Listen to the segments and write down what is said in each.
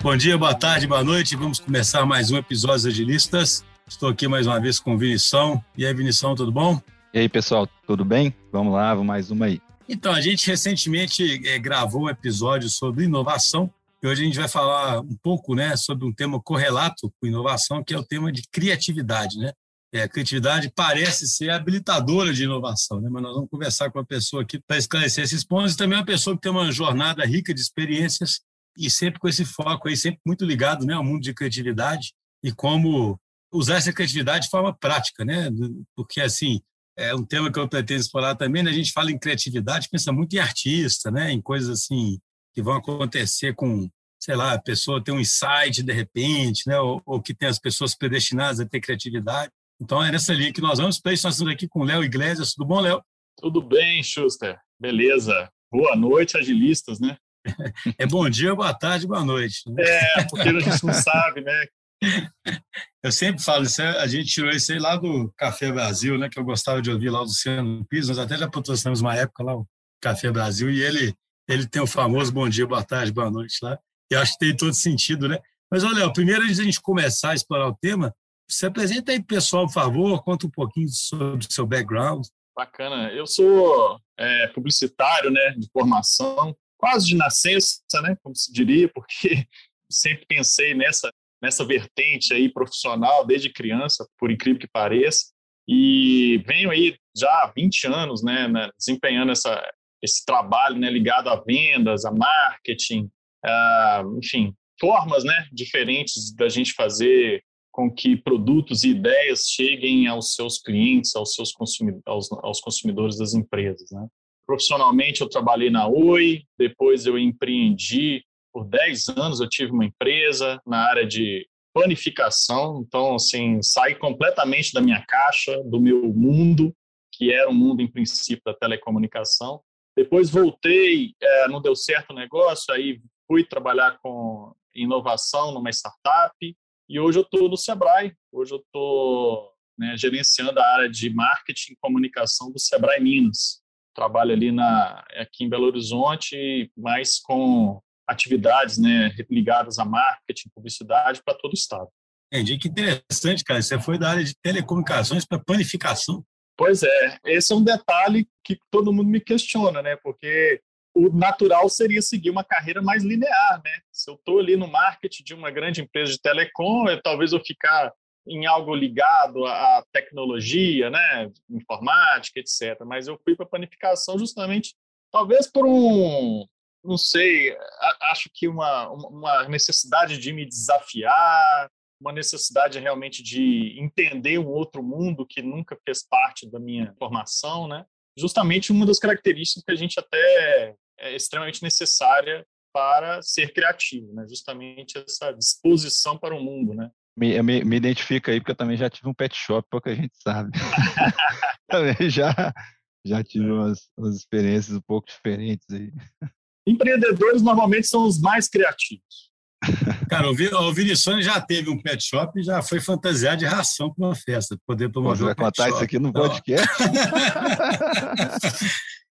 Bom dia, boa tarde, boa noite. Vamos começar mais um episódio dos Agilistas. Estou aqui mais uma vez com o Vinição. E aí, Vinição, tudo bom? E aí, pessoal, tudo bem? Vamos lá, vamos mais uma aí. Então, a gente recentemente é, gravou um episódio sobre inovação e hoje a gente vai falar um pouco né, sobre um tema correlato com inovação, que é o tema de criatividade. Né? É, a criatividade parece ser habilitadora de inovação, né? mas nós vamos conversar com uma pessoa aqui para esclarecer esses pontos e também uma pessoa que tem uma jornada rica de experiências e sempre com esse foco aí, sempre muito ligado né, ao mundo de criatividade e como usar essa criatividade de forma prática, né? Porque, assim, é um tema que eu pretendo explorar também, né? a gente fala em criatividade, pensa muito em artista, né? Em coisas, assim, que vão acontecer com, sei lá, a pessoa tem um insight de repente, né? Ou, ou que tem as pessoas predestinadas a ter criatividade. Então, é nessa linha que nós vamos. Isso, nós estamos aqui com Léo Iglesias. Tudo bom, Léo? Tudo bem, Schuster. Beleza. Boa noite, agilistas, né? É bom dia, boa tarde, boa noite. Né? É, porque a gente não sabe, né? Eu sempre falo isso, a gente tirou isso aí lá do Café Brasil, né? Que eu gostava de ouvir lá o Luciano Pires, nós até já patrocinamos uma época lá o Café Brasil, e ele, ele tem o famoso bom dia, boa tarde, boa noite lá. E acho que tem todo sentido, né? Mas, olha, primeiro, antes de a gente começar a explorar o tema, se apresenta aí, pessoal, por favor, conta um pouquinho sobre o seu background. Bacana. Eu sou é, publicitário, né, de formação, quase de nascença, né, como se diria, porque sempre pensei nessa nessa vertente aí profissional desde criança, por incrível que pareça, e venho aí já há 20 anos, né, né desempenhando essa esse trabalho, né, ligado a vendas, a marketing, enfim, formas, né, diferentes da gente fazer com que produtos e ideias cheguem aos seus clientes, aos seus consumidores, aos, aos consumidores das empresas, né? Profissionalmente, eu trabalhei na Oi, depois eu empreendi por 10 anos, eu tive uma empresa na área de planificação, então, assim, saí completamente da minha caixa, do meu mundo, que era um mundo, em princípio, da telecomunicação. Depois voltei, é, não deu certo o negócio, aí fui trabalhar com inovação numa startup, e hoje eu estou no Sebrae, hoje eu estou né, gerenciando a área de marketing e comunicação do Sebrae Minas trabalho ali na, aqui em Belo Horizonte, mas com atividades né, ligadas a marketing, publicidade para todo o estado. Entendi, que interessante, cara. Você foi da área de telecomunicações para planificação. Pois é, esse é um detalhe que todo mundo me questiona, né? Porque o natural seria seguir uma carreira mais linear, né? Se eu estou ali no marketing de uma grande empresa de telecom, eu, talvez eu ficar em algo ligado à tecnologia, né, informática, etc. Mas eu fui para planificação justamente, talvez por um, não sei, acho que uma, uma necessidade de me desafiar, uma necessidade realmente de entender um outro mundo que nunca fez parte da minha formação, né? Justamente uma das características que a gente até é extremamente necessária para ser criativo, né? Justamente essa disposição para o mundo, né? Me, me, me identifica aí, porque eu também já tive um pet shop, pouca gente sabe. também já, já tive umas, umas experiências um pouco diferentes aí. Empreendedores normalmente são os mais criativos. Cara, o Vinições já teve um pet shop e já foi fantasiar de ração para uma festa, poder promover Você vai contar shop. isso aqui no podcast?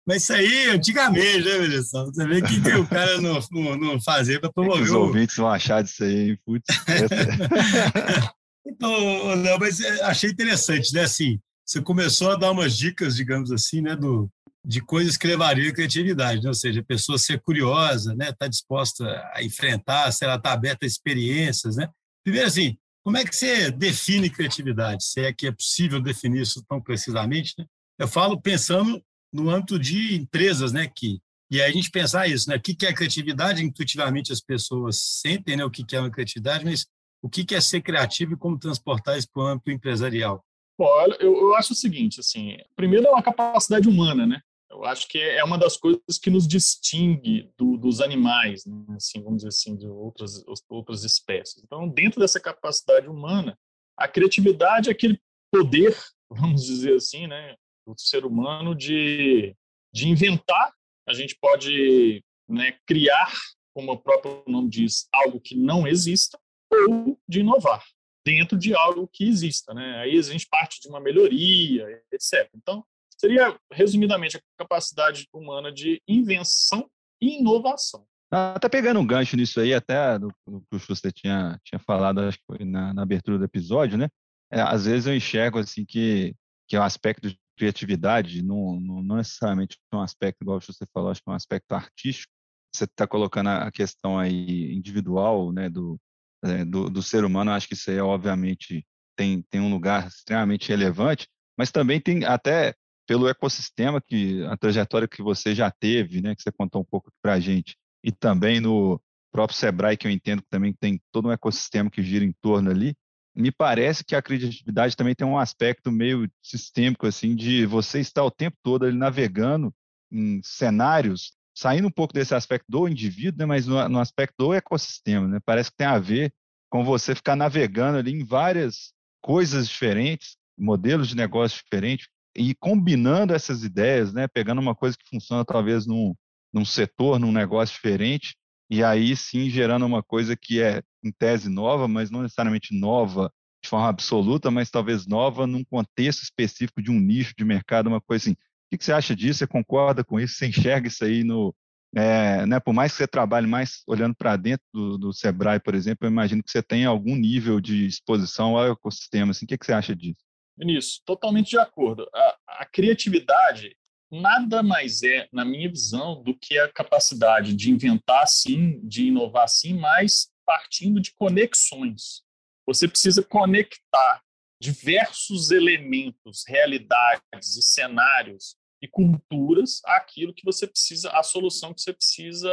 Mas isso aí, antigamente, né, Melissa? Você vê o que, que o cara não, não, não fazia para promover. os ouvintes vão achar disso aí, hein? Putz. então, Léo, mas é, achei interessante, né? Assim, você começou a dar umas dicas, digamos assim, né, do, de coisas que levariam à criatividade, né? ou seja, a pessoa ser curiosa, né, estar tá disposta a enfrentar, se ela está aberta a experiências, né? Primeiro, assim, como é que você define criatividade? Se é que é possível definir isso tão precisamente, né? Eu falo pensando no âmbito de empresas, né? Que, e aí a gente pensar isso, né? O que é criatividade? Intuitivamente as pessoas sentem né, o que é uma criatividade, mas o que é ser criativo e como transportar isso para o âmbito empresarial? Bom, eu, eu acho o seguinte, assim, primeiro é uma capacidade humana, né? Eu acho que é uma das coisas que nos distingue do, dos animais, né? assim, vamos dizer assim, de outras, outras espécies. Então, dentro dessa capacidade humana, a criatividade é aquele poder, vamos dizer assim, né, do ser humano de, de inventar. A gente pode né, criar, como o próprio nome diz, algo que não exista, ou de inovar dentro de algo que exista. Né? Aí a gente parte de uma melhoria, etc. Então, seria, resumidamente, a capacidade humana de invenção e inovação. Até pegando um gancho nisso aí, até do, que o Schuster tinha, tinha falado, acho que foi na, na abertura do episódio, né? É, às vezes eu enxergo assim que, que é um aspecto criatividade, não, não, não necessariamente um aspecto, igual você falou, acho que é um aspecto artístico. Você está colocando a questão aí individual, né, do, é, do, do, ser humano, acho que isso aí, obviamente, tem, tem um lugar extremamente relevante, mas também tem até pelo ecossistema que a trajetória que você já teve, né, que você contou um pouco para a gente, e também no próprio Sebrae, que eu entendo que também tem todo um ecossistema que gira em torno ali, me parece que a criatividade também tem um aspecto meio sistêmico, assim, de você estar o tempo todo ali navegando em cenários, saindo um pouco desse aspecto do indivíduo, né, mas no, no aspecto do ecossistema, né? Parece que tem a ver com você ficar navegando ali em várias coisas diferentes, modelos de negócio diferentes, e combinando essas ideias, né? Pegando uma coisa que funciona talvez num, num setor, num negócio diferente, e aí sim gerando uma coisa que é em tese nova, mas não necessariamente nova de forma absoluta, mas talvez nova num contexto específico de um nicho de mercado, uma coisa assim. O que você acha disso? Você concorda com isso? Você enxerga isso aí no. É, né, por mais que você trabalhe mais olhando para dentro do, do, Sebrae, por exemplo, eu imagino que você tenha algum nível de exposição ao ecossistema. Assim, o que, você acha disso? Nisso, totalmente de acordo. A, a criatividade nada mais é, na minha visão, do que a capacidade de inventar sim, de inovar sim, mas partindo de conexões. Você precisa conectar diversos elementos, realidades e cenários e culturas àquilo que você precisa, à solução que você precisa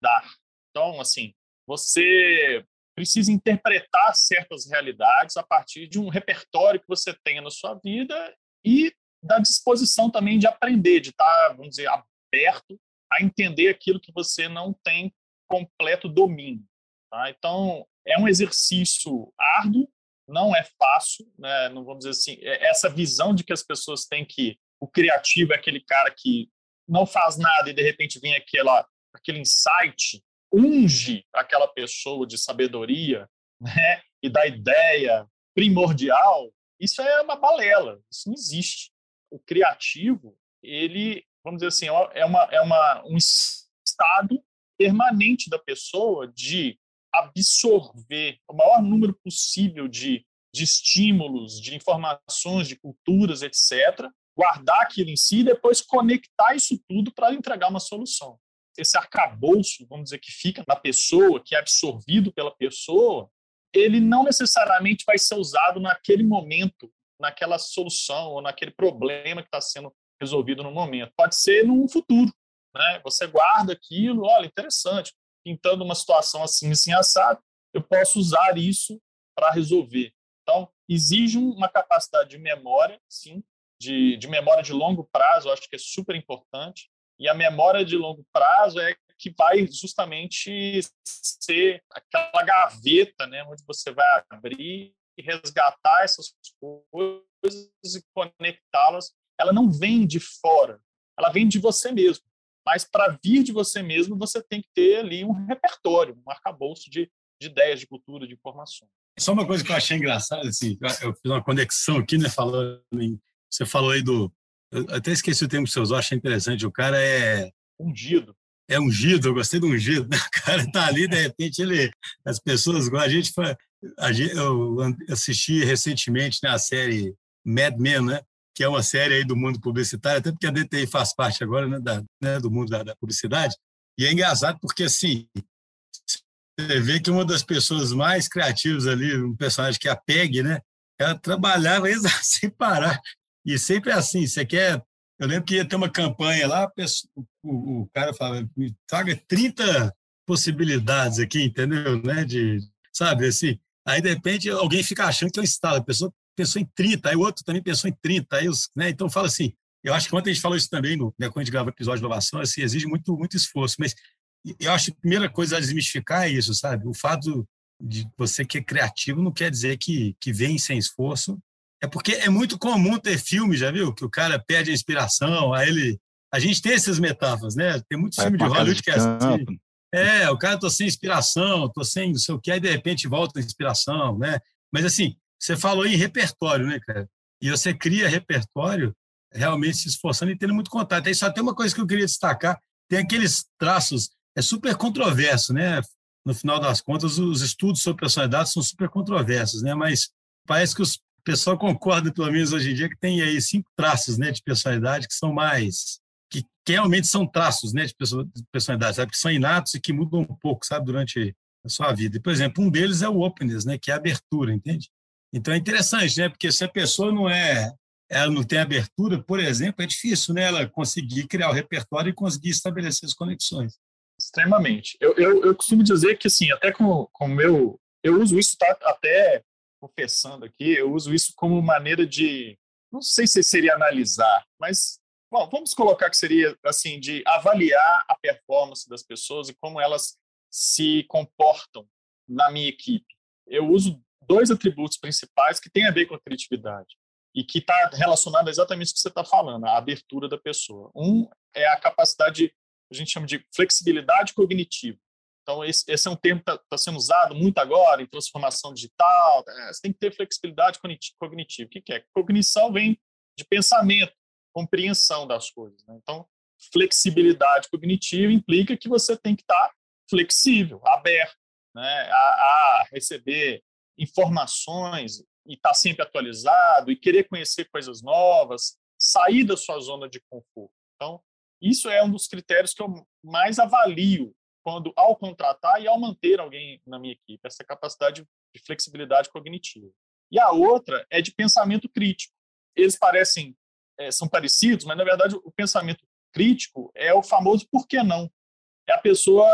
dar. Então, assim, você precisa interpretar certas realidades a partir de um repertório que você tenha na sua vida e da disposição também de aprender, de estar, vamos dizer, aberto a entender aquilo que você não tem completo domínio. Tá? Então, é um exercício árduo, não é fácil, né? não vamos dizer assim, é essa visão de que as pessoas têm que o criativo é aquele cara que não faz nada e de repente vem aquela, aquele insight, unge aquela pessoa de sabedoria né? e da ideia primordial, isso é uma balela, isso não existe o criativo, ele, vamos dizer assim, é, uma, é uma, um estado permanente da pessoa de absorver o maior número possível de, de estímulos, de informações, de culturas, etc., guardar aquilo em si e depois conectar isso tudo para entregar uma solução. Esse arcabouço, vamos dizer, que fica na pessoa, que é absorvido pela pessoa, ele não necessariamente vai ser usado naquele momento naquela solução ou naquele problema que está sendo resolvido no momento. Pode ser no futuro. Né? Você guarda aquilo, olha, interessante, pintando uma situação assim, assim, assado, eu posso usar isso para resolver. Então, exige uma capacidade de memória, sim, de, de memória de longo prazo, acho que é super importante. E a memória de longo prazo é que vai justamente ser aquela gaveta, né, onde você vai abrir resgatar essas coisas e conectá-las, ela não vem de fora, ela vem de você mesmo. Mas para vir de você mesmo, você tem que ter ali um repertório, um arcabouço de, de ideias, de cultura, de informações. Só uma coisa que eu achei engraçada, assim, eu fiz uma conexão aqui, né, falando em, você falou aí do, eu até esqueci o termo que você usou, achei interessante, o cara é... Ungido. É ungido, eu gostei do ungido, né? o cara tá ali, de repente, ele, as pessoas, a gente, eu assisti recentemente né, a série Mad Men, né? que é uma série aí do mundo publicitário, até porque a DTI faz parte agora né, da, né, do mundo da, da, publicidade. E é engraçado porque, assim, você vê que uma das pessoas mais criativas ali, um personagem que é a Peg, né? Ela trabalhava sem parar. E sempre é assim, você quer... Eu lembro que ia ter uma campanha lá, o, o cara falava, me traga 30 possibilidades aqui, entendeu? Né? De, sabe, assim, Aí, de repente, alguém fica achando que é um estalo. A pessoa pensou em 30, aí o outro também pensou em 30. Aí os, né? Então, fala assim, eu acho que ontem a gente falou isso também, no, né, quando a gente grava o episódio de inovação, assim, exige muito, muito esforço. Mas eu acho que a primeira coisa a desmistificar é isso, sabe? O fato de você que é criativo não quer dizer que, que vem sem esforço. É porque é muito comum ter filme, já viu? Que o cara perde a inspiração, aí ele... A gente tem essas metáforas, né? Tem muitos filmes de Hollywood que é assim. É, o cara tô sem inspiração, tô sem não sei o que, aí de repente volta a inspiração, né? Mas assim, você falou em repertório, né, cara? E você cria repertório realmente se esforçando e tendo muito contato. Aí só tem uma coisa que eu queria destacar: tem aqueles traços é super controverso, né? No final das contas, os estudos sobre personalidade são super controversos, né? Mas parece que os pessoal concorda, pelo menos hoje em dia, que tem aí cinco traços né, de personalidade que são mais. Que, realmente são traços né, de personalidade, sabe? Que são inatos e que mudam um pouco, sabe, durante a sua vida. E, por exemplo, um deles é o openness, né, que é a abertura, entende? Então é interessante, né? Porque se a pessoa não é. Ela não tem abertura, por exemplo, é difícil né, ela conseguir criar o repertório e conseguir estabelecer as conexões. Extremamente. Eu, eu, eu costumo dizer que, assim, até com o meu. Eu uso isso tá, até confessando aqui, eu uso isso como maneira de, não sei se seria analisar, mas bom, vamos colocar que seria assim de avaliar a performance das pessoas e como elas se comportam na minha equipe. Eu uso dois atributos principais que têm a ver com a criatividade e que está relacionado exatamente o que você está falando, a abertura da pessoa. Um é a capacidade, a gente chama de flexibilidade cognitiva. Então, esse, esse é um termo que está tá sendo usado muito agora em transformação digital. É, você tem que ter flexibilidade cognitiva. O que, que é? Cognição vem de pensamento, compreensão das coisas. Né? Então, flexibilidade cognitiva implica que você tem que estar tá flexível, aberto né? a, a receber informações e estar tá sempre atualizado e querer conhecer coisas novas, sair da sua zona de conforto. Então, isso é um dos critérios que eu mais avalio quando ao contratar e ao manter alguém na minha equipe, essa capacidade de flexibilidade cognitiva. E a outra é de pensamento crítico. Eles parecem é, são parecidos, mas na verdade o pensamento crítico é o famoso por que não. É a pessoa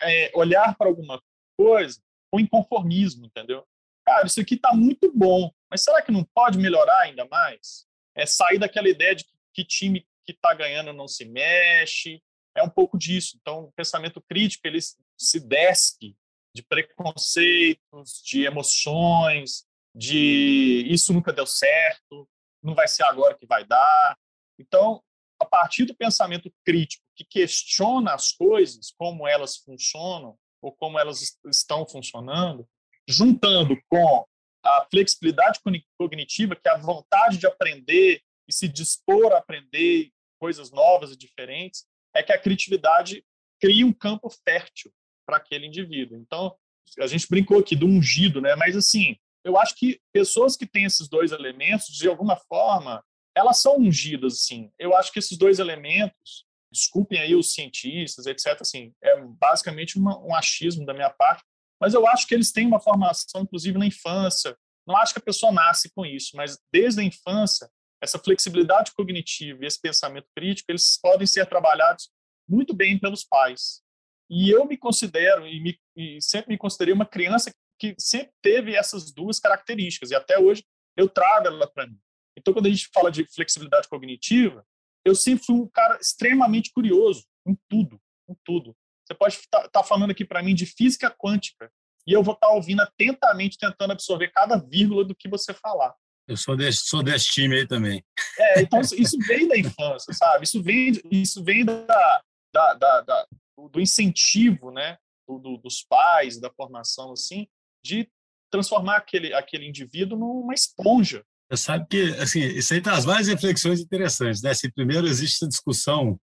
é, olhar para alguma coisa com inconformismo, entendeu? Cara, isso aqui está muito bom, mas será que não pode melhorar ainda mais? É sair daquela ideia de que time que está ganhando não se mexe, é um pouco disso. Então, o pensamento crítico ele se despe de preconceitos, de emoções, de isso nunca deu certo, não vai ser agora que vai dar. Então, a partir do pensamento crítico que questiona as coisas, como elas funcionam ou como elas estão funcionando, juntando com a flexibilidade cognitiva, que é a vontade de aprender e se dispor a aprender coisas novas e diferentes, é que a criatividade cria um campo fértil para aquele indivíduo. Então, a gente brincou aqui do ungido, né? Mas assim, eu acho que pessoas que têm esses dois elementos, de alguma forma, elas são ungidas, assim. Eu acho que esses dois elementos, desculpem aí os cientistas, etc., assim, é basicamente uma, um achismo da minha parte, mas eu acho que eles têm uma formação, inclusive na infância. Não acho que a pessoa nasce com isso, mas desde a infância essa flexibilidade cognitiva e esse pensamento crítico, eles podem ser trabalhados muito bem pelos pais. E eu me considero, e, me, e sempre me considerei uma criança que sempre teve essas duas características, e até hoje eu trago ela para mim. Então, quando a gente fala de flexibilidade cognitiva, eu sempre fui um cara extremamente curioso em tudo, em tudo. Você pode estar tá, tá falando aqui para mim de física quântica, e eu vou estar tá ouvindo atentamente, tentando absorver cada vírgula do que você falar. Eu sou desse, sou desse time aí também. É, então isso vem da infância, sabe? Isso vem, isso vem da, da, da, da do incentivo, né? Do, dos pais, da formação, assim, de transformar aquele, aquele indivíduo numa esponja. Você sabe que, assim, isso aí traz várias reflexões interessantes, né? Assim, primeiro, existe essa discussão,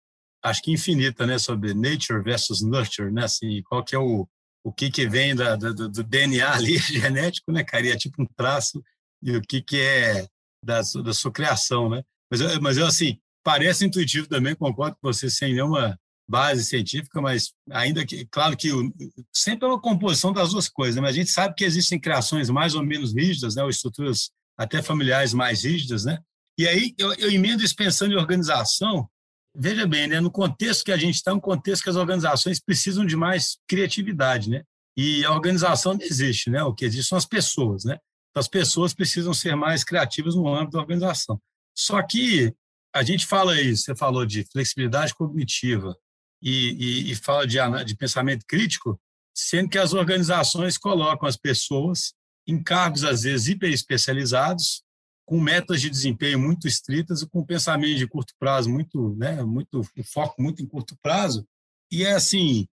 acho que infinita, né? Sobre nature versus nurture, né? Assim, qual que é o, o que que vem da, da do DNA ali, genético, né, cara? É tipo um traço e o que, que é da, da sua criação, né? Mas, mas eu, assim, parece intuitivo também, concordo com você, sem nenhuma base científica, mas ainda que, claro que o, sempre é uma composição das duas coisas, né? mas a gente sabe que existem criações mais ou menos rígidas, né? ou estruturas até familiares mais rígidas, né? E aí eu, eu emendo isso pensando em organização, veja bem, né? no contexto que a gente está, um contexto que as organizações precisam de mais criatividade, né? E a organização não existe, né? O que existe são as pessoas, né? as pessoas precisam ser mais criativas no âmbito da organização. Só que a gente fala isso, você falou de flexibilidade cognitiva e, e, e fala de, de pensamento crítico, sendo que as organizações colocam as pessoas em cargos, às vezes, hiper especializados, com metas de desempenho muito estritas e com pensamento de curto prazo muito, né, muito um foco muito em curto prazo. E é assim,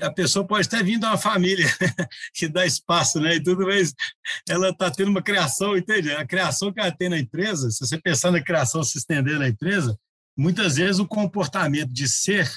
a pessoa pode até vir de uma família que dá espaço, né, e tudo, mas ela está tendo uma criação, entende? A criação que ela tem na empresa, se você pensar na criação se estender na empresa, muitas vezes o comportamento de ser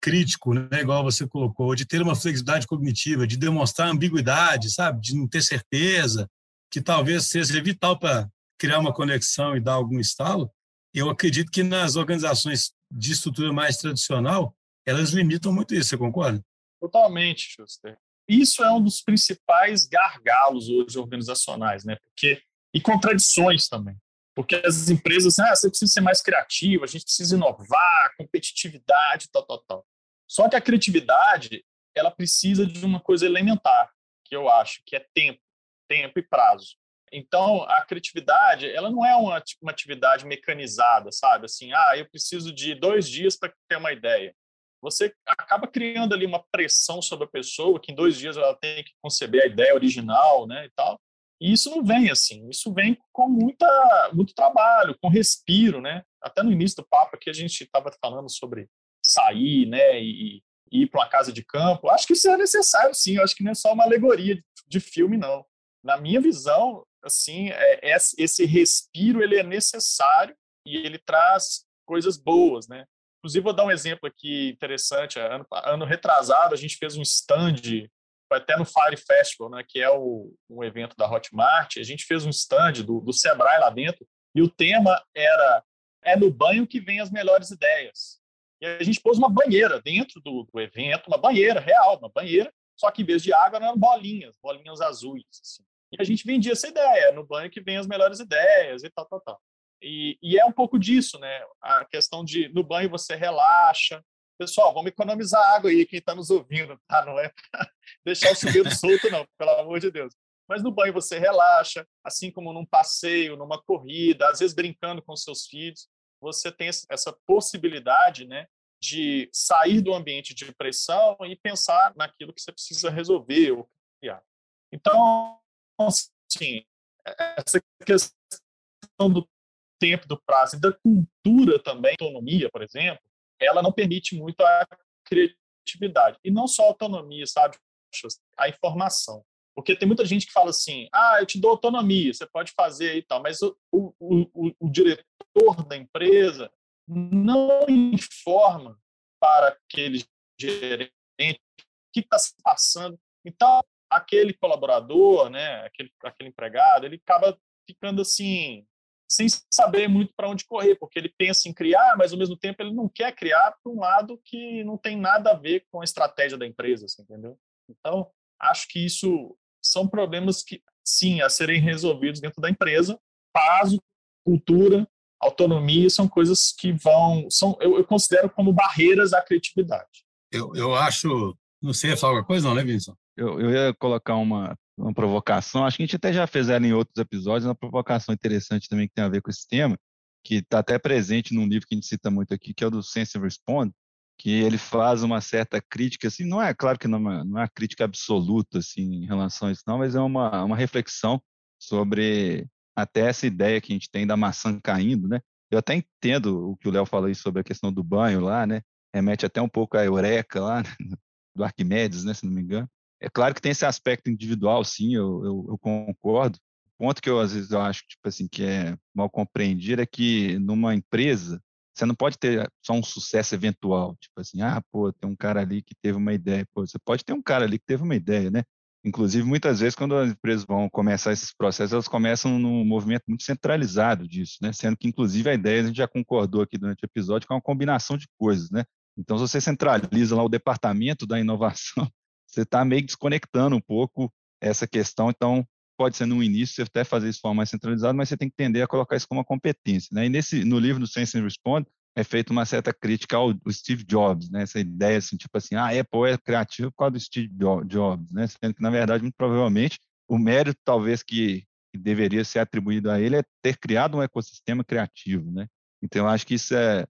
crítico, né, igual você colocou, de ter uma flexibilidade cognitiva, de demonstrar ambiguidade, sabe, de não ter certeza, que talvez seja vital para criar uma conexão e dar algum estalo, eu acredito que nas organizações de estrutura mais tradicional, elas limitam muito isso, você concorda? Totalmente, Schuster. Isso é um dos principais gargalos hoje organizacionais, né? Porque e contradições também. Porque as empresas, ah, você precisa ser mais criativo, a gente precisa inovar, competitividade, tal, tal, tal. Só que a criatividade, ela precisa de uma coisa elementar, que eu acho, que é tempo, tempo e prazo. Então, a criatividade, ela não é uma, uma atividade mecanizada, sabe? Assim, ah, eu preciso de dois dias para ter uma ideia. Você acaba criando ali uma pressão sobre a pessoa, que em dois dias ela tem que conceber a ideia original, né, e tal. E isso não vem assim, isso vem com muita, muito trabalho, com respiro, né? Até no início do papo aqui a gente estava falando sobre sair, né, e, e ir para uma casa de campo. Acho que isso é necessário, sim. Eu acho que não é só uma alegoria de filme, não. Na minha visão, assim, é, é, esse respiro ele é necessário e ele traz coisas boas, né? Inclusive, vou dar um exemplo aqui interessante. Ano, ano retrasado, a gente fez um stand até no Fire Festival, né, que é o, um evento da Hotmart, a gente fez um stand do, do Sebrae lá dentro, e o tema era é no banho que vem as melhores ideias. E a gente pôs uma banheira dentro do, do evento, uma banheira real, uma banheira, só que em vez de água eram bolinhas, bolinhas azuis. Assim. E a gente vendia essa ideia, é no banho que vem as melhores ideias e tal, tal, tal. E, e, é um pouco disso, né? A questão de no banho você relaxa, Pessoal, vamos economizar água aí, quem está nos ouvindo, tá? Não é deixar o chuveiro solto, não, pelo amor de Deus. Mas no banho você relaxa, assim como num passeio, numa corrida, às vezes brincando com seus filhos, você tem essa possibilidade, né, de sair do ambiente de pressão e pensar naquilo que você precisa resolver ou criar. Então, assim, essa questão do tempo, do prazo e da cultura também, autonomia, por exemplo, ela não permite muito a criatividade. E não só a autonomia, sabe? A informação. Porque tem muita gente que fala assim: ah, eu te dou autonomia, você pode fazer e tal, mas o, o, o, o diretor da empresa não informa para aquele gerente o que está se passando. Então, aquele colaborador, né, aquele, aquele empregado, ele acaba ficando assim, sem saber muito para onde correr, porque ele pensa em criar, mas ao mesmo tempo ele não quer criar para um lado que não tem nada a ver com a estratégia da empresa, assim, entendeu? Então, acho que isso são problemas que, sim, a serem resolvidos dentro da empresa. Prazo, cultura, autonomia são coisas que vão, são, eu, eu considero como barreiras à criatividade. Eu, eu acho, não sei falar alguma coisa, não, né, Vinícius? Eu, eu ia colocar uma, uma provocação, acho que a gente até já fez ela em outros episódios, uma provocação interessante também que tem a ver com esse tema, que está até presente num livro que a gente cita muito aqui, que é o do Sense and Respond, que ele faz uma certa crítica, assim, não é, claro que não é uma, não é uma crítica absoluta, assim, em relação a isso não, mas é uma, uma reflexão sobre até essa ideia que a gente tem da maçã caindo, né? Eu até entendo o que o Léo falou aí sobre a questão do banho lá, né? Remete até um pouco à Eureka lá, do Arquimedes, né, se não me engano. É claro que tem esse aspecto individual, sim, eu, eu, eu concordo. O ponto que eu às vezes eu acho tipo assim que é mal compreendido é que numa empresa você não pode ter só um sucesso eventual, tipo assim, ah, pô, tem um cara ali que teve uma ideia. Pô, você pode ter um cara ali que teve uma ideia, né? Inclusive, muitas vezes, quando as empresas vão começar esses processos, elas começam num movimento muito centralizado disso, né? Sendo que, inclusive, a ideia, a gente já concordou aqui durante o episódio, que é uma combinação de coisas, né? Então, se você centraliza lá o departamento da inovação, você está meio desconectando um pouco essa questão. Então, pode ser no início você até fazer isso de forma mais centralizada, mas você tem que tender a colocar isso como uma competência. Né? E nesse, no livro do Sense and Respond, é feita uma certa crítica ao, Steve Jobs, né? Essa ideia assim, tipo assim, ah, a Apple é criativa por causa do Steve Jobs, né? Sendo que na verdade, muito provavelmente, o mérito talvez que, que deveria ser atribuído a ele é ter criado um ecossistema criativo, né? Então, eu acho que isso é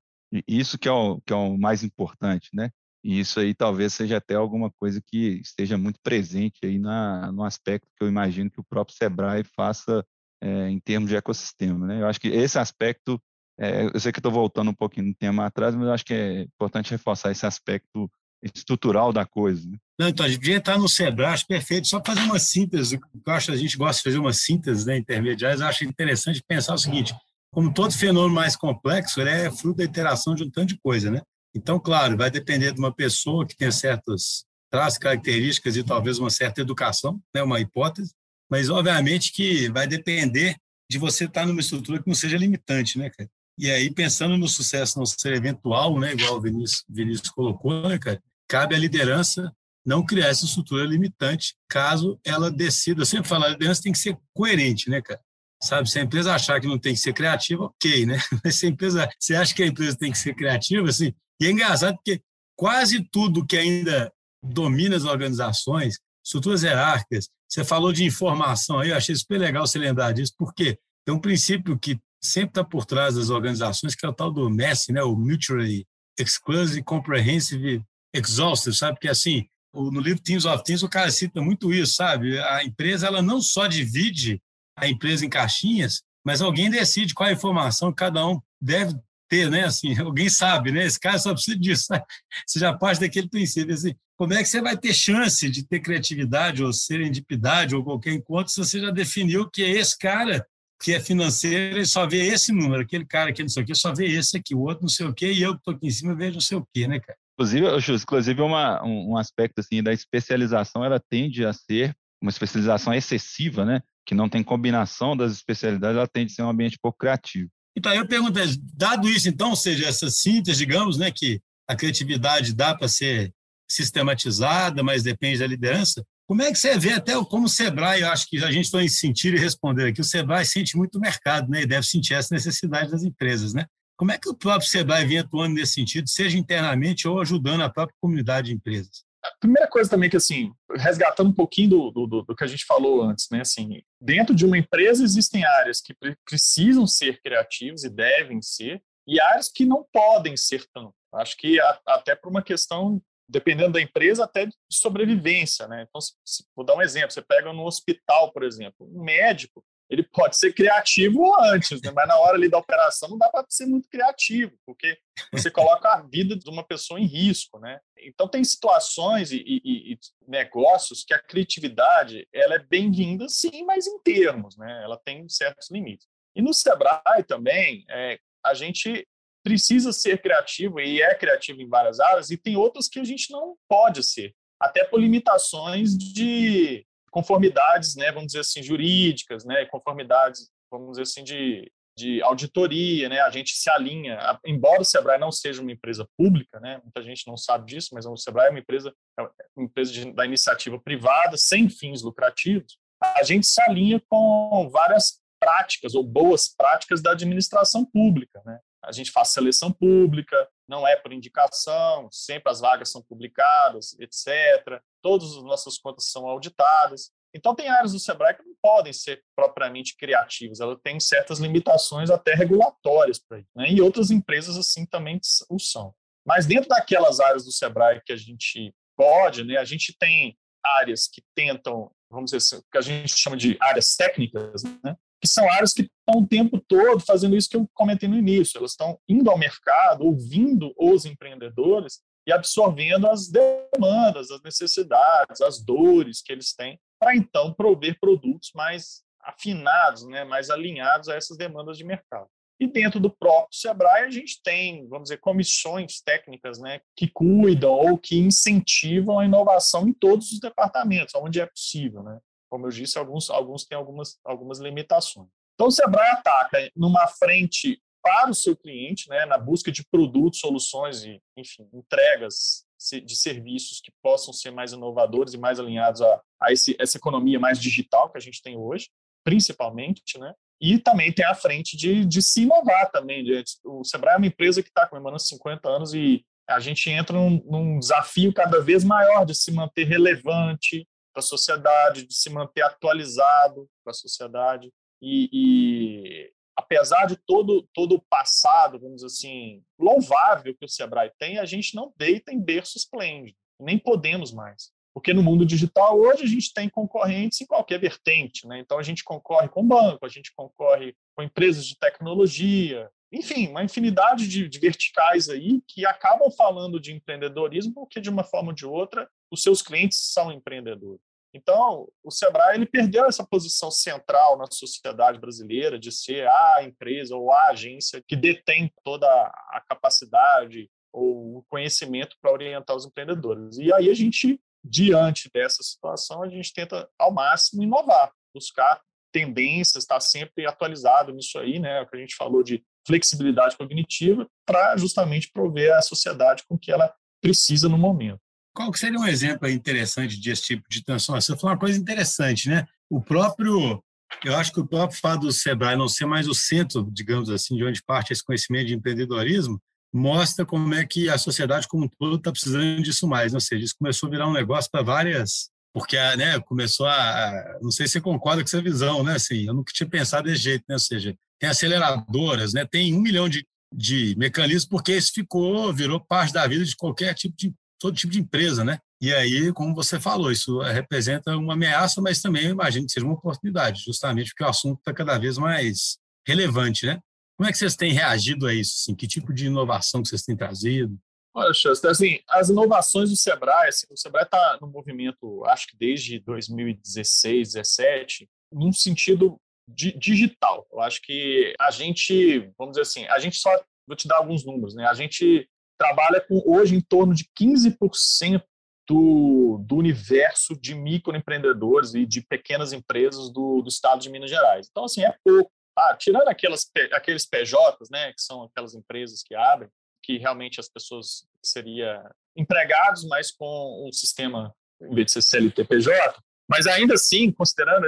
isso que é o, que é o mais importante, né? E isso aí talvez seja até alguma coisa que esteja muito presente aí na, no aspecto que eu imagino que o próprio Sebrae faça é, em termos de ecossistema. Né? Eu acho que esse aspecto, é, eu sei que estou voltando um pouquinho no tema atrás, mas eu acho que é importante reforçar esse aspecto estrutural da coisa. Né? Não, então, a gente podia entrar no Sebrae, perfeito, só fazer uma síntese, eu acho que a gente gosta de fazer uma síntese né, intermediárias, acho interessante pensar o seguinte, como todo fenômeno mais complexo, ele é fruto da interação de um tanto de coisa, né? Então, claro, vai depender de uma pessoa que tem certas traz características e talvez uma certa educação, né, uma hipótese, mas obviamente que vai depender de você estar numa estrutura que não seja limitante, né, cara? E aí, pensando no sucesso não ser eventual, né, igual o Vinícius, Vinícius colocou, né, cara, cabe à liderança não criar essa estrutura limitante, caso ela decida. Eu sempre falo, a liderança tem que ser coerente, né, cara? Sabe, se a empresa achar que não tem que ser criativa, ok, né? Mas se a empresa, você acha que a empresa tem que ser criativa, assim, e é engraçado porque quase tudo que ainda domina as organizações, estruturas hierárquicas, você falou de informação aí, eu achei super legal você lembrar disso, porque tem um princípio que sempre está por trás das organizações, que é o tal do MESS, né, o Mutually Exclusive Comprehensive Exhaustive, sabe? Que assim, no livro Teams of Teams o cara cita muito isso, sabe? A empresa ela não só divide a empresa em caixinhas, mas alguém decide qual a informação que cada um deve ter, né? Assim, alguém sabe, né? Esse cara só precisa disso. Né? Você já parte daquele princípio assim. Como é que você vai ter chance de ter criatividade ou serendipidade ou qualquer encontro se você já definiu que é esse cara que é financeiro, ele só vê esse número, aquele cara que não sei o quê, só vê esse aqui, o outro não sei o quê, e eu que estou aqui em cima vejo não sei o quê, né, cara? Inclusive, inclusive uma, um, um aspecto assim da especialização, ela tende a ser uma especialização excessiva, né? Que não tem combinação das especialidades, ela tende a ser um ambiente pouco criativo. Então, eu pergunto, dado isso, então, ou seja, essa síntese, digamos, né, que a criatividade dá para ser sistematizada, mas depende da liderança, como é que você vê até como o Sebrae, eu acho que a gente vai sentir e responder aqui, o Sebrae sente muito o mercado, né, e deve sentir essa necessidade das empresas, né? Como é que o próprio Sebrae vem atuando nesse sentido, seja internamente ou ajudando a própria comunidade de empresas? A primeira coisa também que, assim, resgatando um pouquinho do, do, do, que a gente falou antes, né, assim, dentro de uma empresa existem áreas que precisam ser criativas e devem ser, e áreas que não podem ser tanto. Acho que a, até por uma questão, dependendo da empresa, até de sobrevivência, né? Então, se, se, vou dar um exemplo, você pega no hospital, por exemplo, um médico, ele pode ser criativo antes, né? mas na hora ali da operação não dá para ser muito criativo, porque você coloca a vida de uma pessoa em risco, né? Então tem situações e, e, e negócios que a criatividade ela é bem-vinda, sim, mas em termos, né? Ela tem certos limites. E no Sebrae também, é, a gente precisa ser criativo e é criativo em várias áreas e tem outras que a gente não pode ser, até por limitações de conformidades, né, vamos dizer assim, jurídicas, né, conformidades, vamos dizer assim, de, de auditoria, né, a gente se alinha, embora o Sebrae não seja uma empresa pública, né, muita gente não sabe disso, mas o Sebrae é uma empresa, é uma empresa de, da iniciativa privada, sem fins lucrativos, a gente se alinha com várias práticas ou boas práticas da administração pública, né, a gente faz seleção pública, não é por indicação, sempre as vagas são publicadas, etc. Todas as nossas contas são auditadas. Então, tem áreas do Sebrae que não podem ser propriamente criativas, ela tem certas limitações até regulatórias para isso. Né? E outras empresas, assim, também o são. Mas dentro daquelas áreas do Sebrae que a gente pode, né, a gente tem áreas que tentam, vamos dizer assim, que a gente chama de áreas técnicas, né, são áreas que estão o tempo todo fazendo isso que eu comentei no início. Elas estão indo ao mercado, ouvindo os empreendedores e absorvendo as demandas, as necessidades, as dores que eles têm, para então prover produtos mais afinados, né, mais alinhados a essas demandas de mercado. E dentro do próprio Sebrae, a gente tem, vamos dizer, comissões técnicas né, que cuidam ou que incentivam a inovação em todos os departamentos, onde é possível. Né? Como eu disse, alguns, alguns têm algumas, algumas limitações. Então, o Sebrae ataca numa frente para o seu cliente, né, na busca de produtos, soluções e, enfim, entregas de serviços que possam ser mais inovadores e mais alinhados a, a esse, essa economia mais digital que a gente tem hoje, principalmente, né? E também tem a frente de, de se inovar também. O Sebrae é uma empresa que está comemorando 50 anos e a gente entra num, num desafio cada vez maior de se manter relevante, para a sociedade, de se manter atualizado para a sociedade. E, e, apesar de todo, todo o passado, vamos dizer assim, louvável que o Sebrae tem, a gente não deita em berço esplêndido, nem podemos mais. Porque no mundo digital, hoje, a gente tem concorrentes em qualquer vertente. Né? Então, a gente concorre com banco, a gente concorre com empresas de tecnologia, enfim, uma infinidade de, de, verticais aí que acabam falando de empreendedorismo porque, de uma forma ou de outra, os seus clientes são empreendedores. Então, o Sebrae ele perdeu essa posição central na sociedade brasileira de ser a empresa ou a agência que detém toda a capacidade ou o conhecimento para orientar os empreendedores. E aí a gente, diante dessa situação, a gente tenta ao máximo inovar, buscar tendências, estar tá sempre atualizado nisso aí, né? O que a gente falou de flexibilidade cognitiva, para justamente prover a sociedade com que ela precisa no momento. Qual seria um exemplo interessante desse tipo de transformação? Você falou uma coisa interessante, né? O próprio, eu acho que o próprio fato do Sebrae não ser mais o centro, digamos assim, de onde parte esse conhecimento de empreendedorismo, mostra como é que a sociedade como um todo está precisando disso mais. Ou seja, isso começou a virar um negócio para várias porque né, começou a, não sei se você concorda com essa visão, né? Assim, eu nunca tinha pensado desse jeito, né? Ou seja, tem aceleradoras, né? Tem um milhão de, de mecanismos porque isso ficou, virou parte da vida de qualquer tipo de todo tipo de empresa, né? E aí, como você falou, isso representa uma ameaça, mas também eu imagino que seja uma oportunidade, justamente porque o assunto está cada vez mais relevante, né? Como é que vocês têm reagido a isso? Assim? Que tipo de inovação que vocês têm trazido? Olha, Chester, assim, as inovações do Sebrae, assim, o Sebrae está no movimento, acho que desde 2016, 2017, num sentido di digital. Eu acho que a gente, vamos dizer assim, a gente só, vou te dar alguns números, né? A gente trabalha com hoje em torno de 15% do, do universo de microempreendedores e de pequenas empresas do, do estado de Minas Gerais. Então, assim, é pouco. Ah, tirando aquelas, aqueles PJs, né, que são aquelas empresas que abrem, que realmente as pessoas seria empregados, mas com um sistema, em vez de ser CLT-PJ, mas ainda assim, considerando,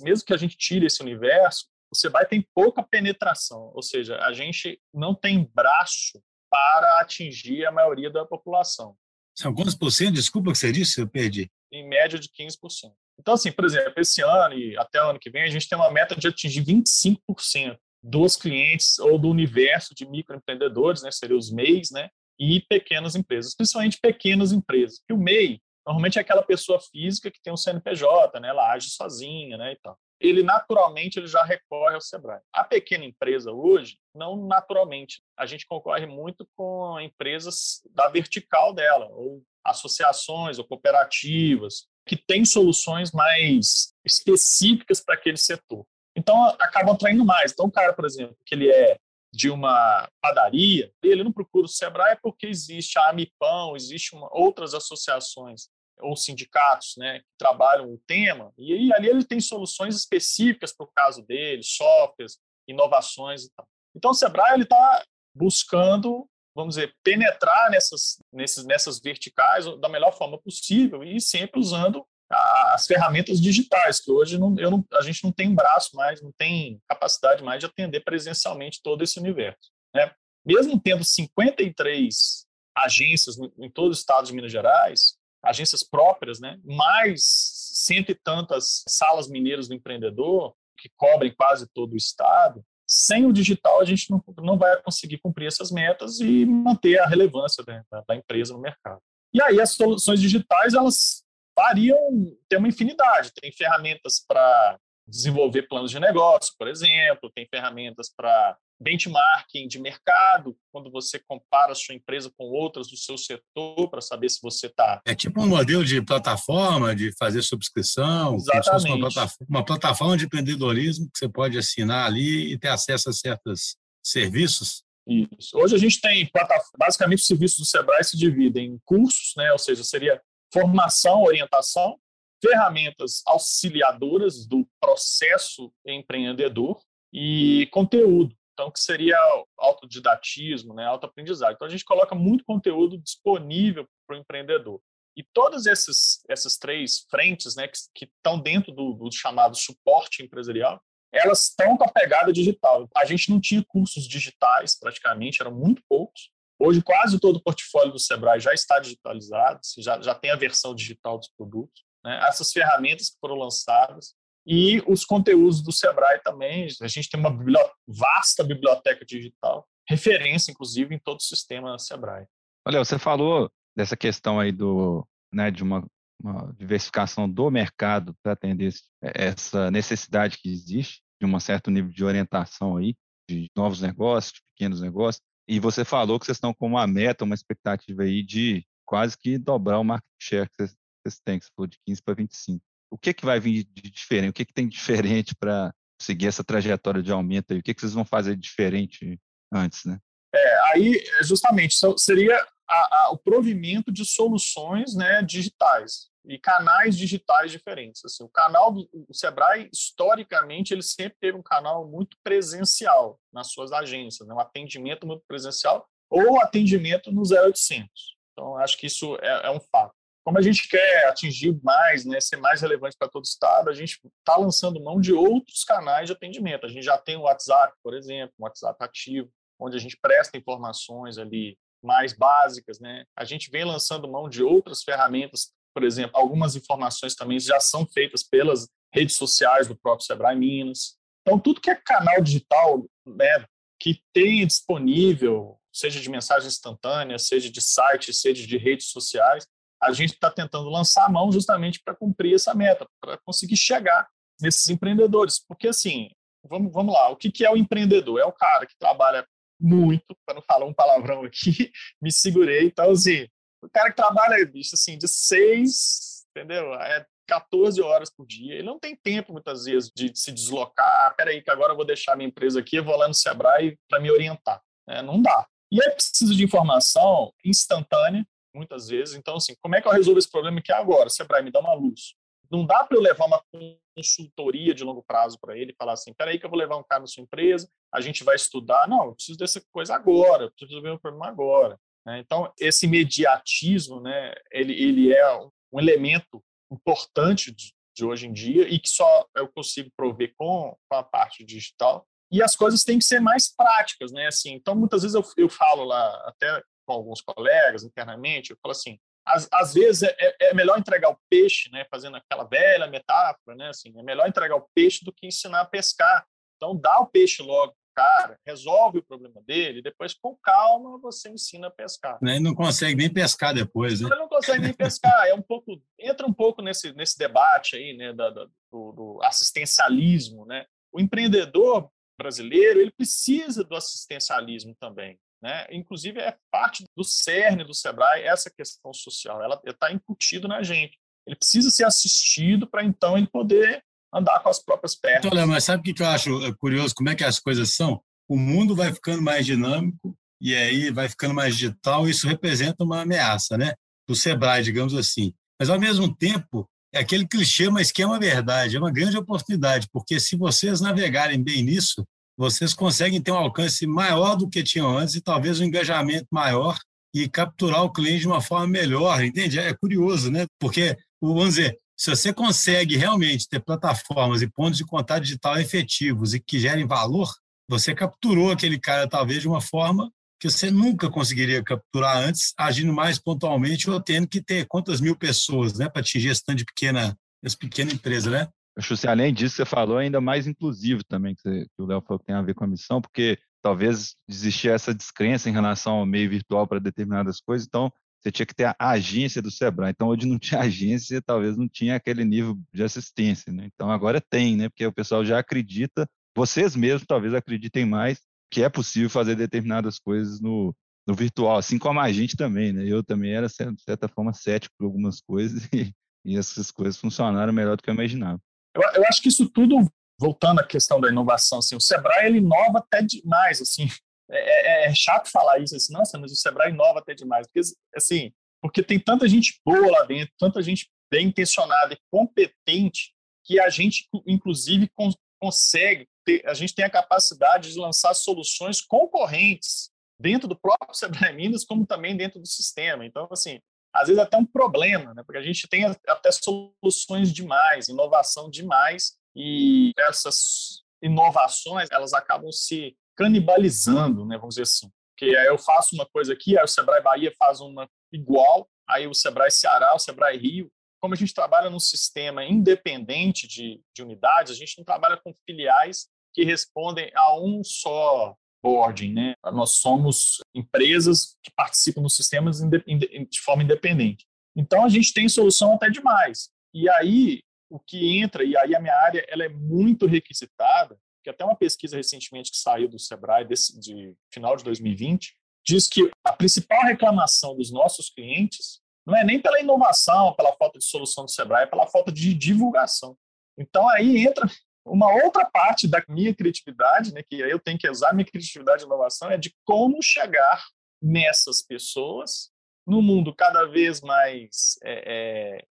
mesmo que a gente tire esse universo, você vai ter pouca penetração, ou seja, a gente não tem braço para atingir a maioria da população. São quantos por cento? Desculpa que você disse, eu perdi. Em média de 15%. Então, assim, por exemplo, esse ano e até o ano que vem, a gente tem uma meta de atingir 25% dos clientes ou do universo de microempreendedores, né, seriam os MEIs, né, e pequenas empresas, principalmente pequenas empresas. Que o MEI normalmente é aquela pessoa física que tem um CNPJ, né, ela age sozinha, né, e tal. Ele naturalmente ele já recorre ao Sebrae. A pequena empresa hoje, não naturalmente, a gente concorre muito com empresas da vertical dela, ou associações ou cooperativas que têm soluções mais específicas para aquele setor. Então, acabam atraindo mais. Então, o cara, por exemplo, que ele é de uma padaria, ele não procura o Sebrae porque existe a Amipão, existe uma, outras associações ou sindicatos né, que trabalham o tema, e aí, ali ele tem soluções específicas para o caso dele, softwares, inovações e tal. Então, o Sebrae está buscando, vamos dizer, penetrar nessas, nesses, nessas verticais da melhor forma possível e sempre usando as ferramentas digitais, que hoje não, eu não, a gente não tem braço mais, não tem capacidade mais de atender presencialmente todo esse universo. Né? Mesmo tendo 53 agências em todo o estado de Minas Gerais, agências próprias, né? mais cento e tantas salas mineiras do empreendedor, que cobrem quase todo o estado, sem o digital a gente não, não vai conseguir cumprir essas metas e manter a relevância da, da empresa no mercado. E aí as soluções digitais, elas variam, tem uma infinidade. Tem ferramentas para desenvolver planos de negócio, por exemplo, tem ferramentas para benchmarking de mercado, quando você compara a sua empresa com outras do seu setor para saber se você está. É tipo um modelo de plataforma de fazer subscrição, Exatamente. Uma plataforma, uma plataforma de empreendedorismo que você pode assinar ali e ter acesso a certos serviços. Isso. Hoje a gente tem basicamente os serviços do Sebrae se dividem em cursos, né? ou seja, seria formação, orientação, ferramentas auxiliadoras do processo empreendedor e conteúdo. Então, que seria autodidatismo, né, autoaprendizagem. Então, a gente coloca muito conteúdo disponível para o empreendedor. E todas essas, essas três frentes, né, que, estão dentro do, do chamado suporte empresarial, elas estão com a pegada digital. A gente não tinha cursos digitais, praticamente, eram muito poucos. Hoje, quase todo o portfólio do Sebrae já está digitalizado, já, já tem a versão digital dos produtos. Né? Essas ferramentas que foram lançadas e os conteúdos do Sebrae também. A gente tem uma biblioteca, vasta biblioteca digital, referência, inclusive, em todo o sistema Sebrae. Olha, você falou dessa questão aí do, né, de uma, uma diversificação do mercado para atender essa necessidade que existe de um certo nível de orientação aí, de novos negócios, de pequenos negócios. E você falou que vocês estão com uma meta, uma expectativa aí de quase que dobrar o market share que vocês, vocês têm, que você falou de 15 para 25. O que, que vai vir de diferente? O que, que tem diferente para seguir essa trajetória de aumento aí? O que, que vocês vão fazer diferente antes, né? É, aí, justamente, seria a, a, o provimento de soluções né, digitais e canais digitais diferentes. Assim, o canal do Sebrae, historicamente, ele sempre teve um canal muito presencial nas suas agências, né, um atendimento muito presencial ou atendimento no 0800. Então, acho que isso é, é um fato. Como a gente quer atingir mais, né, ser mais relevante para todo o Estado, a gente está lançando mão de outros canais de atendimento. A gente já tem o WhatsApp, por exemplo, um WhatsApp ativo, onde a gente presta informações ali mais básicas, né? A gente vem lançando mão de outras ferramentas, por exemplo, algumas informações também já são feitas pelas redes sociais do próprio Sebrae Minas. Então, tudo que é canal digital, né, que tem disponível, seja de mensagem instantânea, seja de site, seja de redes sociais, a gente está tentando lançar a mão justamente para cumprir essa meta, para conseguir chegar nesses empreendedores. Porque, assim, vamos, vamos lá, o que, que é o empreendedor? É o cara que trabalha muito, para não falar um palavrão aqui, me segurei. Então, assim, o cara que trabalha, bicho, assim, de seis, entendeu? É 14 horas por dia. Ele não tem tempo, muitas vezes, de se deslocar. Ah, peraí, que agora eu vou deixar minha empresa aqui, eu vou lá no Sebrae para me orientar. É, não dá. E é preciso de informação instantânea, muitas vezes. Então, assim, como é que eu resolvo esse problema aqui agora? Sebrae, me dá uma luz. Não dá para eu levar uma consultoria de longo prazo para ele e falar assim, peraí que eu vou levar um cara na sua empresa, a gente vai estudar. Não, eu preciso dessa coisa agora, eu preciso resolver um problema agora. Né? Então, esse imediatismo, né, ele, ele é um elemento importante de, de hoje em dia e que só eu consigo prover com, com a parte digital. E as coisas têm que ser mais práticas, né? Assim, então, muitas vezes eu, eu falo lá, até com alguns colegas internamente, eu falo assim, às, às vezes é, é, é, melhor entregar o peixe, né, fazendo aquela velha metáfora, né, assim, é melhor entregar o peixe do que ensinar a pescar. Então, dá o peixe logo cara, resolve o problema dele, depois com calma você ensina a pescar. Ele não consegue nem pescar depois, né? Ele não consegue nem pescar, é um pouco entra um pouco nesse nesse debate aí, né, da, da, do, do, assistencialismo, né? O empreendedor brasileiro ele precisa do assistencialismo também. Né? Inclusive, é parte do cerne do Sebrae essa questão social. Ela está incutido na gente. Ele precisa ser assistido para então ele poder andar com as próprias pernas. Então, Léo, mas sabe o que eu acho é, curioso? Como é que as coisas são? O mundo vai ficando mais dinâmico e aí vai ficando mais digital. Isso representa uma ameaça, né? Do Sebrae, digamos assim. Mas ao mesmo tempo é aquele clichê, mas que é uma verdade, é uma grande oportunidade, porque se vocês navegarem bem nisso, vocês conseguem ter um alcance maior do que tinham antes e talvez um engajamento maior e capturar o cliente de uma forma melhor, entende? É curioso, né? Porque, vamos dizer, se você consegue realmente ter plataformas e pontos de contato digital efetivos e que gerem valor, você capturou aquele cara talvez de uma forma que você nunca conseguiria capturar antes, agindo mais pontualmente ou tendo que ter quantas mil pessoas, né, para atingir esse tanto de pequena, essa pequena empresa, né? Acho que além disso, você falou ainda mais inclusivo também, que, você, que o Léo falou que tem a ver com a missão, porque talvez existia essa descrença em relação ao meio virtual para determinadas coisas, então você tinha que ter a agência do Sebrae. Então, hoje não tinha agência, talvez não tinha aquele nível de assistência, né? Então, agora tem, né? Porque o pessoal já acredita, vocês mesmos talvez acreditem mais que é possível fazer determinadas coisas no, no virtual, assim como a gente também, né? Eu também era, de certa forma, cético por algumas coisas e, e essas coisas funcionaram melhor do que eu imaginava. Eu, eu acho que isso tudo, voltando à questão da inovação, assim, o Sebrae ele inova até demais, assim. É, é, é chato falar isso, assim, nossa, mas o Sebrae inova até demais, porque assim, porque tem tanta gente boa lá dentro, tanta gente bem intencionada e competente que a gente, inclusive, consegue ter, a gente tem a capacidade de lançar soluções concorrentes dentro do próprio Sebrae Minas, como também dentro do sistema. Então, assim, às vezes até um problema, né? porque a gente tem até soluções demais, inovação demais, e essas inovações elas acabam se canibalizando, né? vamos dizer assim. Porque aí eu faço uma coisa aqui, aí o Sebrae Bahia faz uma igual, aí o Sebrae Ceará, o Sebrae Rio. Como a gente trabalha num sistema independente de, de unidades, a gente não trabalha com filiais que respondem a um só boarding, né? Nós somos empresas que participam dos sistemas de forma independente. Então a gente tem solução até demais. E aí o que entra e aí a minha área ela é muito requisitada, que até uma pesquisa recentemente que saiu do Sebrae desse, de final de 2020 diz que a principal reclamação dos nossos clientes não é nem pela inovação, pela falta de solução do Sebrae, é pela falta de divulgação. Então aí entra uma outra parte da minha criatividade, né, que eu tenho que usar minha criatividade e inovação, é de como chegar nessas pessoas no mundo cada vez mais é, é,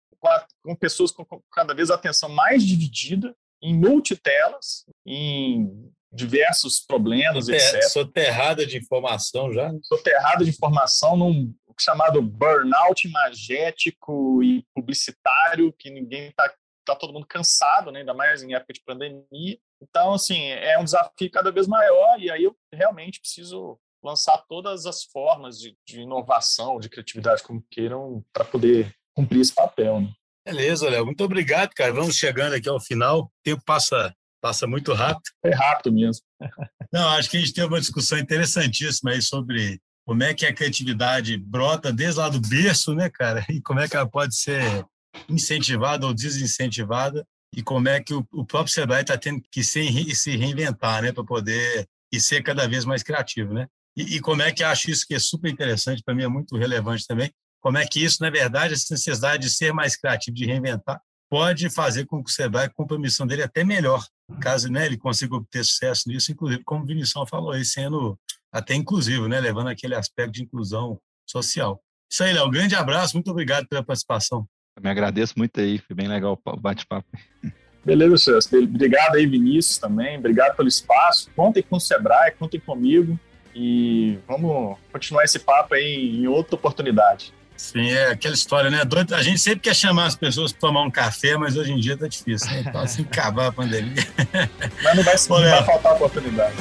com pessoas com cada vez atenção mais dividida, em multitelas, em diversos problemas, Soter, etc. Soterrada de informação já. Soterrada de informação num chamado burnout imagético e publicitário, que ninguém está tá todo mundo cansado, né? ainda mais em época de pandemia. Então, assim, é um desafio cada vez maior e aí eu realmente preciso lançar todas as formas de, de inovação, de criatividade, como queiram, para poder cumprir esse papel. Né? Beleza, Léo. Muito obrigado, cara. Vamos chegando aqui ao final. O tempo passa, passa muito rápido. É rápido mesmo. Não, acho que a gente teve uma discussão interessantíssima aí sobre como é que a criatividade brota desde lá do berço, né, cara? E como é que ela pode ser incentivada ou desincentivada e como é que o, o próprio Sebrae está tendo que se, se reinventar, né, para poder e ser cada vez mais criativo, né? E, e como é que acho isso que é super interessante, para mim é muito relevante também, como é que isso, na verdade, essa necessidade de ser mais criativo, de reinventar, pode fazer com que o Sebrae cumpra a missão dele até melhor, caso né, ele consiga obter sucesso nisso, inclusive, como o Vinição falou aí, sendo até inclusivo, né, levando aquele aspecto de inclusão social. Isso aí, Léo, um grande abraço, muito obrigado pela participação. Eu me agradeço muito aí, foi bem legal o bate-papo. Beleza, Celso. Obrigado aí, Vinícius, também. Obrigado pelo espaço. Contem com o Sebrae, contem comigo. E vamos continuar esse papo aí em outra oportunidade. Sim, é aquela história, né? A gente sempre quer chamar as pessoas para tomar um café, mas hoje em dia tá difícil, né? Então, assim, acabar a pandemia. Mas não vai, não vai faltar oportunidade.